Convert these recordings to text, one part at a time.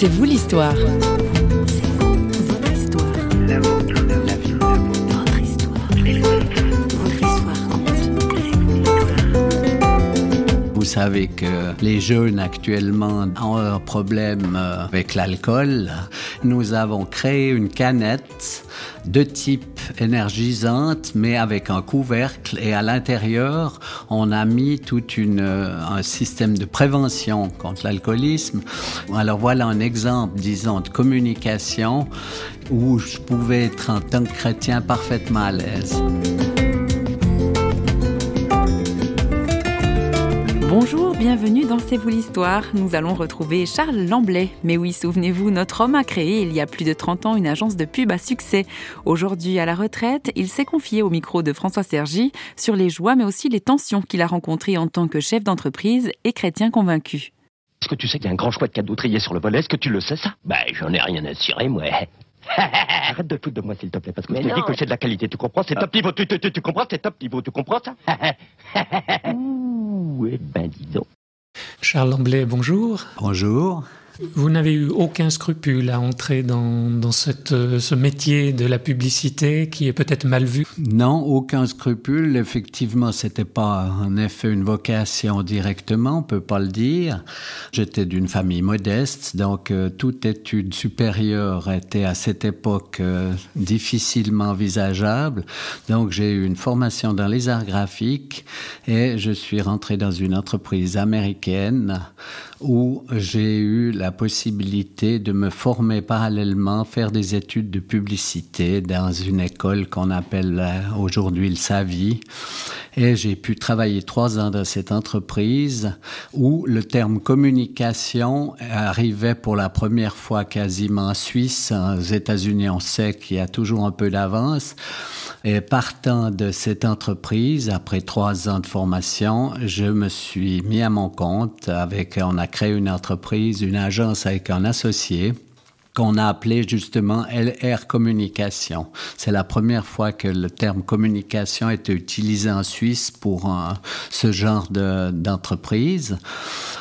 C'est vous l'histoire. Vous savez que les jeunes actuellement ont un problème euh, avec l'alcool. Nous avons créé une canette de type énergisante, mais avec un couvercle et à l'intérieur, on a mis tout euh, un système de prévention contre l'alcoolisme. Alors voilà un exemple, disons, de communication où je pouvais être en tant que chrétien parfaitement à l'aise. Bienvenue dans C'est vous l'histoire. Nous allons retrouver Charles Lamblay. Mais oui, souvenez-vous, notre homme a créé il y a plus de 30 ans une agence de pub à succès. Aujourd'hui à la retraite, il s'est confié au micro de François Sergi sur les joies mais aussi les tensions qu'il a rencontrées en tant que chef d'entreprise et chrétien convaincu. Est-ce que tu sais qu'il y a un grand choix de cadeaux triés sur le volet? Est-ce que tu le sais ça? Ben, j'en ai rien à cirer, moi. Arrête de foutre de moi s'il te plaît parce que Mais je te dis non. que c'est de la qualité, tu comprends? C'est top niveau, tu, tu, tu, tu comprends? C'est top niveau, tu comprends ça? Ouh, eh ben, dis donc. Charles Lamblay, bonjour. Bonjour. Vous n'avez eu aucun scrupule à entrer dans, euh, ce métier de la publicité qui est peut-être mal vu? Non, aucun scrupule. Effectivement, c'était pas en effet une vocation directement, on peut pas le dire. J'étais d'une famille modeste, donc euh, toute étude supérieure était à cette époque euh, difficilement envisageable. Donc j'ai eu une formation dans les arts graphiques et je suis rentré dans une entreprise américaine où j'ai eu la possibilité de me former parallèlement, faire des études de publicité dans une école qu'on appelle euh, aujourd'hui le SAVI. Et j'ai pu travailler trois ans dans cette entreprise où le terme communication arrivait pour la première fois quasiment en Suisse. Aux États-Unis, on sait qu'il y a toujours un peu d'avance. Et partant de cette entreprise, après trois ans de formation, je me suis mis à mon compte avec, on a créé une entreprise, une agence avec un associé qu'on a appelé justement LR Communication. C'est la première fois que le terme communication était utilisé en Suisse pour un- ce genre de- d'entreprise.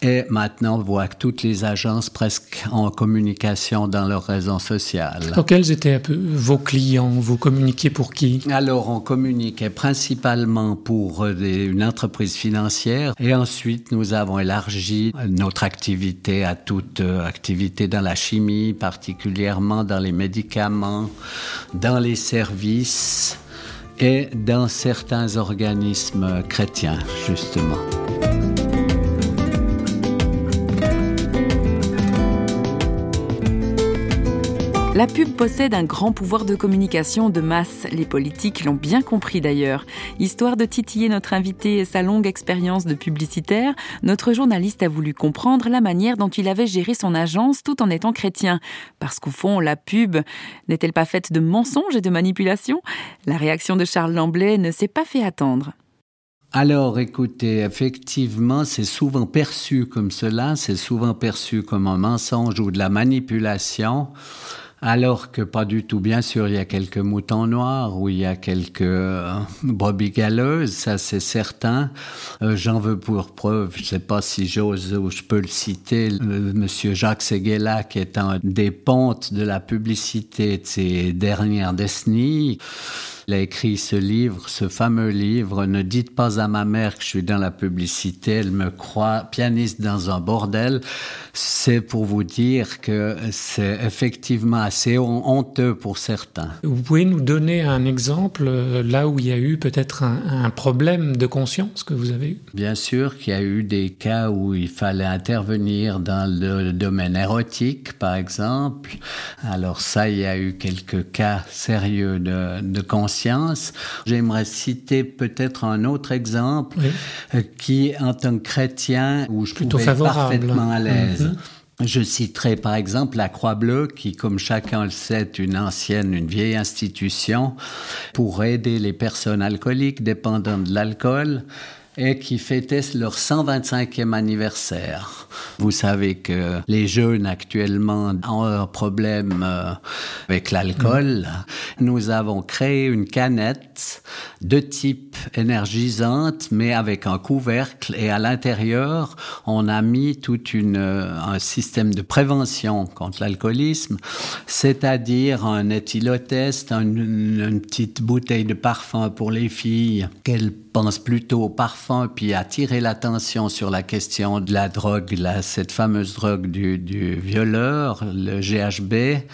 Et maintenant, on voit que toutes les agences presque en communication dans leur sociale. Alors, quels étaient un peu vos clients? Vous communiquiez pour qui? Alors, on communiquait principalement pour euh, des- une entreprise financière et ensuite nous avons élargi euh, notre activité à toute euh, activité dans la chimie, particulièrement dans les médicaments, dans les services et dans certains organismes chrétiens, justement. La pub possède un grand pouvoir de communication de masse. Les politiques l'ont bien compris d'ailleurs. Histoire de titiller notre invité et sa longue expérience de publicitaire, notre journaliste a voulu comprendre la manière dont il avait géré son agence tout en étant chrétien. Parce qu'au fond, la pub n'est-elle pas faite de mensonges et de manipulations? La réaction de Charles Lamblay ne s'est pas fait attendre. Alors, écoutez, effectivement, c'est souvent perçu comme cela, c'est souvent perçu comme un mensonge ou de la manipulation, alors que pas du tout. Bien sûr, il y a quelques moutons noirs ou il y a quelques euh, brebis galeuses, ça c'est certain. Euh, J'en veux pour preuve, je sais pas si j'ose ou je peux le citer, le, monsieur Jacques Seguela, qui est un des pontes de la publicité de ces dernières décennies. Il a écrit ce livre, ce fameux livre, Ne dites pas à ma mère que je suis dans la publicité, elle me croit pianiste dans un bordel. C'est pour vous dire que c'est effectivement assez hon- honteux pour certains. Vous pouvez nous donner un exemple euh, là où il y a eu peut-être un, un problème de conscience que vous avez eu? Bien sûr qu'il y a eu des cas où il fallait intervenir dans le domaine érotique, par exemple. Alors ça, il y a eu quelques cas sérieux de, de conscience. J'aimerais citer peut-être un autre exemple Oui. euh, qui, en tant que chrétien, où je Plutôt pouvais être favorable. parfaitement à l'aise. Mhm. Je citerai par exemple la Croix-Bleue, qui, comme chacun le sait, est une ancienne, une vieille institution pour aider les personnes alcooliques dépendantes de l'alcool et qui fêtait leur 125e anniversaire. Vous savez que les jeunes actuellement ont un problème euh, avec l'alcool. Nous avons créé une canette de type énergisante, mais avec un couvercle. Et à l'intérieur, on a mis tout une, un système de prévention contre l'alcoolisme, c'est-à-dire un éthylotest, une, une petite bouteille de parfum pour les filles qu'elles pensent plutôt au parfum, puis attirer l'attention sur la question de la drogue, la, cette fameuse drogue du, du violeur, le GHB.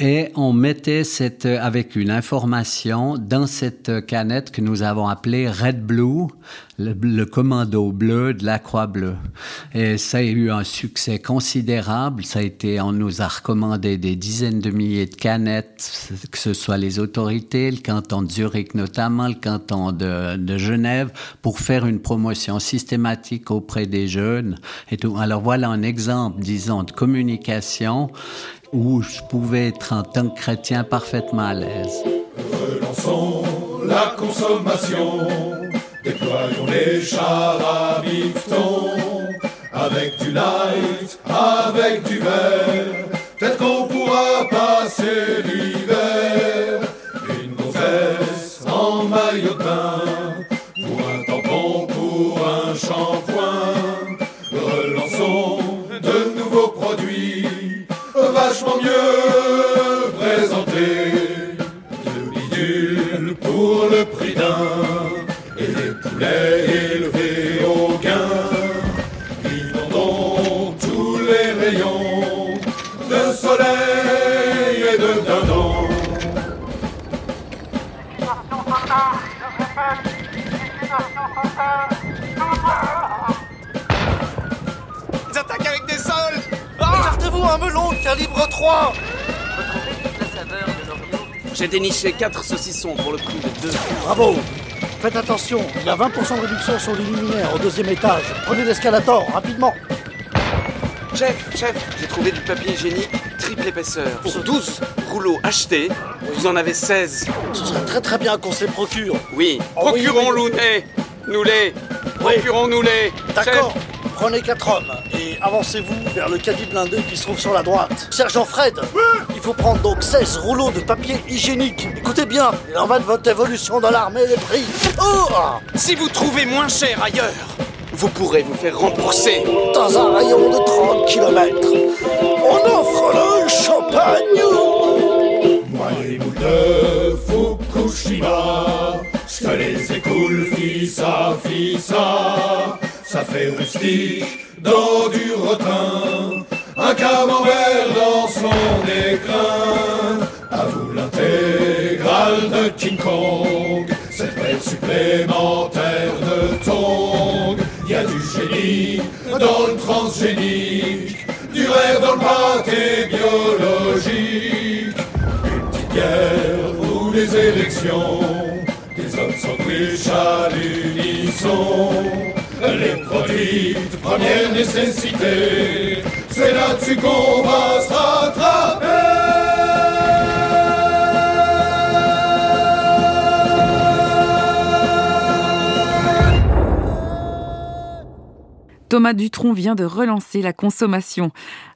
Et on mettait cette, avec une information dans cette canette que nous avons appelée Red Blue, le, commando bleu de la Croix bleue. Et ça a eu un succès considérable. Ça a été, on nous a recommandé des dizaines de milliers de canettes, que ce soit les autorités, le canton de Zurich notamment, le canton de, de Genève, pour faire une promotion systématique auprès des jeunes et tout. Alors voilà un exemple, disons, de communication où je pouvais être en tant que chrétien parfaitement à l'aise. Relançons la consommation, déployons les chars à bifton, avec du light, avec du verre, peut-être qu'on pourra passer l'hiver, Ils attaquent avec des sols Gardez-vous un melon calibre 3 Retrouvez toute la saveur de l'Oreo. J'ai déniché 4 saucissons pour le prix de 2. Bravo Faites attention, il y a 20% de réduction sur les luminaires au deuxième étage. Prenez l'escalator, rapidement Chef, chef, j'ai trouvé du papier hygiénique triple épaisseur. Sur 12 rouleaux achetés, vous en avez 16. Ce serait très très bien qu'on se les procure. Oui, Oh oui, procurons-nous-les Nous les Oui. Procurons-nous-les D'accord Prenez quatre hommes et avancez-vous vers le caddie blindé qui se trouve sur la droite. Sergent Fred Il faut prendre donc 16 rouleaux de papier hygiénique. Écoutez bien, il en va de votre évolution dans l'armée des prix. Oh Si vous trouvez moins cher ailleurs, vous pourrez vous faire rembourser. Dans un rayon de 30 km, on offre le champagne Moi les boules de Fukushima, je te les écoule fils à. Ça fait rustique dans le transgénique, du rêve dans le pâté biologique. Une petite guerre ou des élections, des hommes sandwich à l'unisson. Les produits de première nécessité, c'est là-dessus qu'on va se rattraper. Thomas Dutronc vient de relancer la consommation.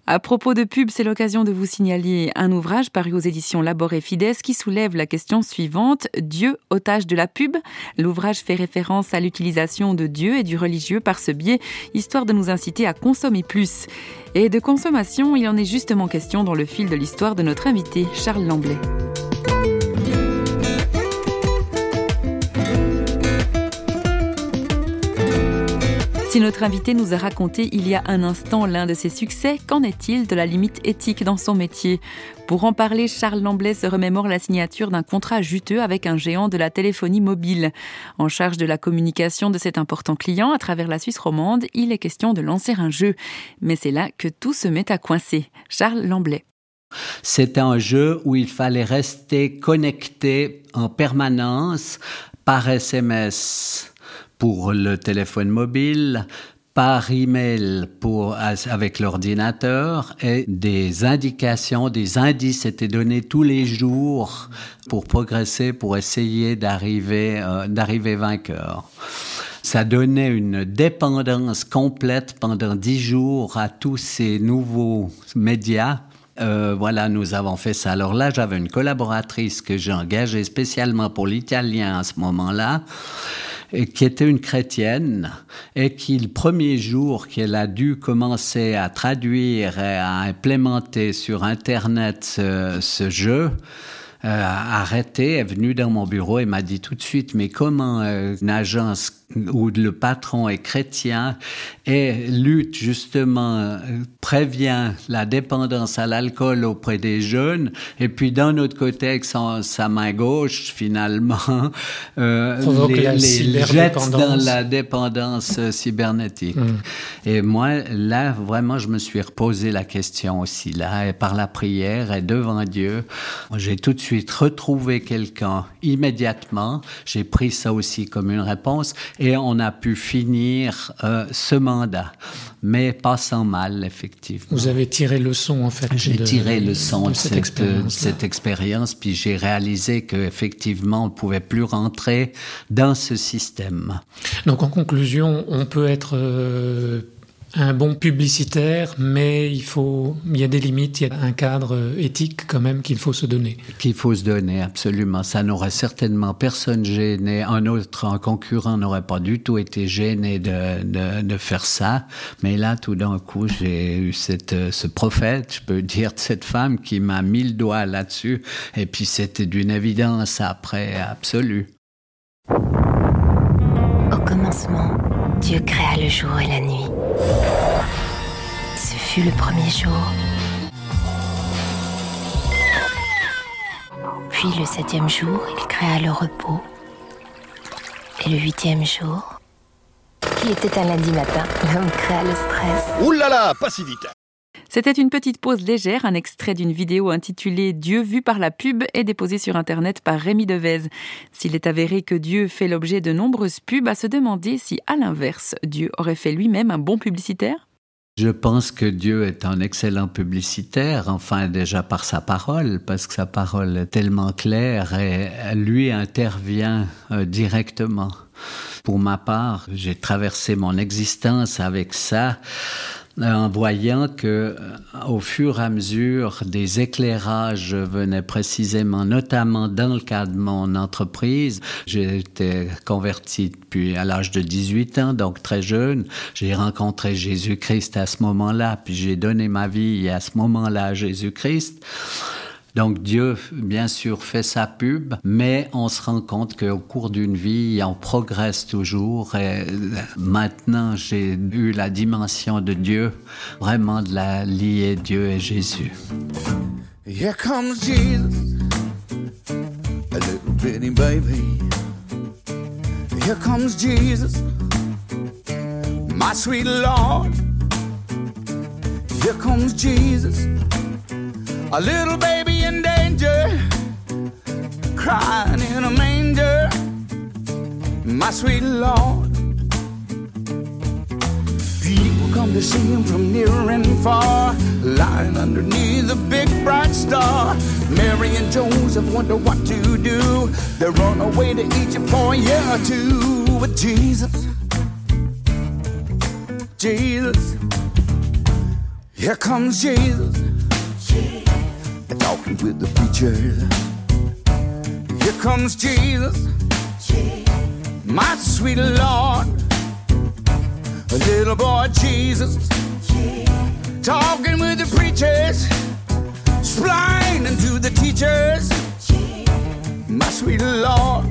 À propos de pub, c'est l'occasion de vous signaler un ouvrage paru aux éditions Labor et Fides qui soulève la question suivante Dieu, otage de la pub? L'ouvrage fait référence à l'utilisation de Dieu et du religieux par ce biais, histoire de nous inciter à consommer plus. Et de consommation, il en est justement question dans le fil de l'histoire de notre invité, Charles Lamblay. Si notre invité nous a raconté il y a un instant l'un de ses succès, qu'en est-il de la limite éthique dans son métier? Pour en parler, Charles Lamblay se remémore la signature d'un contrat juteux avec un géant de la téléphonie mobile. En charge de la communication de cet important client à travers la Suisse romande, il est question de lancer un jeu. Mais c'est là que tout se met à coincer. Charles Lamblay. C'était un jeu où il fallait rester connecté en permanence par SMS pour le téléphone mobile, par email pour, avec l'ordinateur et des indications, des indices étaient donnés tous les jours pour progresser, pour essayer d'arriver, euh, d'arriver vainqueur. Ça donnait une dépendance complète pendant dix jours à tous ces nouveaux médias euh, voilà, nous avons fait ça. Alors là, j'avais une collaboratrice que j'ai engagée spécialement pour l'italien à ce moment-là qui était une chrétienne et qui, le premier jour qu'elle a dû commencer à traduire et à implémenter sur Internet ce, jeu, euh, arrêté, est venue dans mon bureau et m'a dit tout de suite, mais comment euh, une agence où le patron est chrétien et lutte justement, euh, prévient la dépendance à l'alcool auprès des jeunes, et puis d'un autre côté, avec son, sa main gauche, finalement, euh, les, les jette dans la dépendance euh, cybernétique. Mm. Et moi, là, vraiment, je me suis reposé la question aussi, là, et par la prière et devant Dieu, j'ai tout de suite retrouvé quelqu'un immédiatement. J'ai pris ça aussi comme une réponse et on a pu finir euh, ce mandat, mais pas sans mal, effectivement. Vous avez tiré le son, en fait. J'ai tiré le son de, cette, expérience, cette expérience, puis j'ai réalisé qu'effectivement, on ne pouvait plus rentrer dans ce système. Donc, en conclusion, on peut être euh, un bon publicitaire, mais il faut, il y a des limites, il y a un cadre éthique quand même qu'il faut se donner. Qu'il faut se donner, absolument. Ça n'aurait certainement personne gêné. Un autre, un concurrent n'aurait pas du tout été gêné de, de, de faire ça. Mais là, tout d'un coup, j'ai eu cette, ce prophète, je peux dire, de cette femme qui m'a mis le doigt là-dessus. Et puis c'était d'une évidence après absolue. Au commencement, Dieu créa le jour et la nuit. Ce fut le premier jour. Puis le septième jour, il créa le repos. Et le huitième jour, qui était un lundi matin, l'homme créa le stress. Ouh là c'était une petite pause légère, un extrait d'une vidéo intitulée Dieu vu par la pub et déposée sur Internet par Rémi Devez. S'il est avéré que Dieu fait l'objet de nombreuses pubs, à se demander si, à l'inverse, Dieu aurait fait lui-même un bon publicitaire je pense que Dieu est un excellent publicitaire, enfin déjà par sa parole, parce que sa parole est tellement claire et lui intervient euh, directement. Pour ma part, j'ai traversé mon existence avec ça en voyant que euh, au fur et à mesure des éclairages venaient précisément, notamment dans le cadre de mon entreprise. J'ai été converti depuis à l'âge de 18 ans, donc très jeune. J'ai rencontré Jésus-Christ à ce moment-là, puis j'ai donné ma vie à ce moment-là à Jésus-Christ. Donc Dieu, bien sûr, fait sa pub, mais on se rend compte qu'au cours d'une vie, on progresse toujours. Et maintenant, j'ai eu la dimension de Dieu, vraiment de la lier Dieu et Jésus. Here comes Jesus, a little bitty baby. Here comes Jesus, my sweet Lord. Here comes Jesus. A little baby crying in a manger, my sweet Lord. People come to see him from near and far, lying underneath the big bright star. Mary and Joseph wonder what to do. They run away to Egypt for a year or two. But Jesus, Jesus, here comes Jesus talking with the preacher. Here comes Jesus, my sweet Lord. A little boy Jesus, talking with the preachers, explaining to the teachers, my sweet Lord.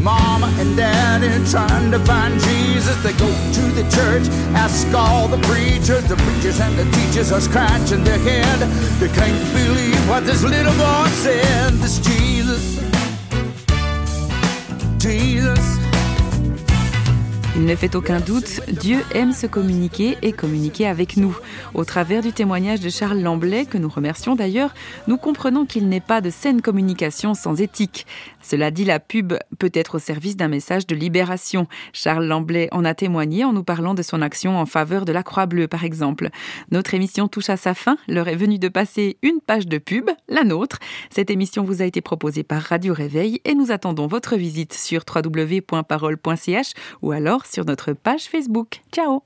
Mama and daddy trying to find Jesus. They go to the church, ask all the preachers. The preachers and the teachers are scratching their head. They can't believe what this little boy said. This Jesus, Jesus. Il ne fait aucun doute, Dieu aime se communiquer et communiquer avec nous. Au travers du témoignage de Charles Lamblay, que nous remercions d'ailleurs, nous comprenons qu'il n'est pas de saine communication sans éthique. Cela dit, la pub peut être au service d'un message de libération. Charles Lamblay en a témoigné en nous parlant de son action en faveur de la Croix-Bleue, par exemple. Notre émission touche à sa fin. L'heure est venue de passer une page de pub, la nôtre. Cette émission vous a été proposée par Radio Réveil et nous attendons votre visite sur www.parole.ch ou alors sur notre page Facebook. Ciao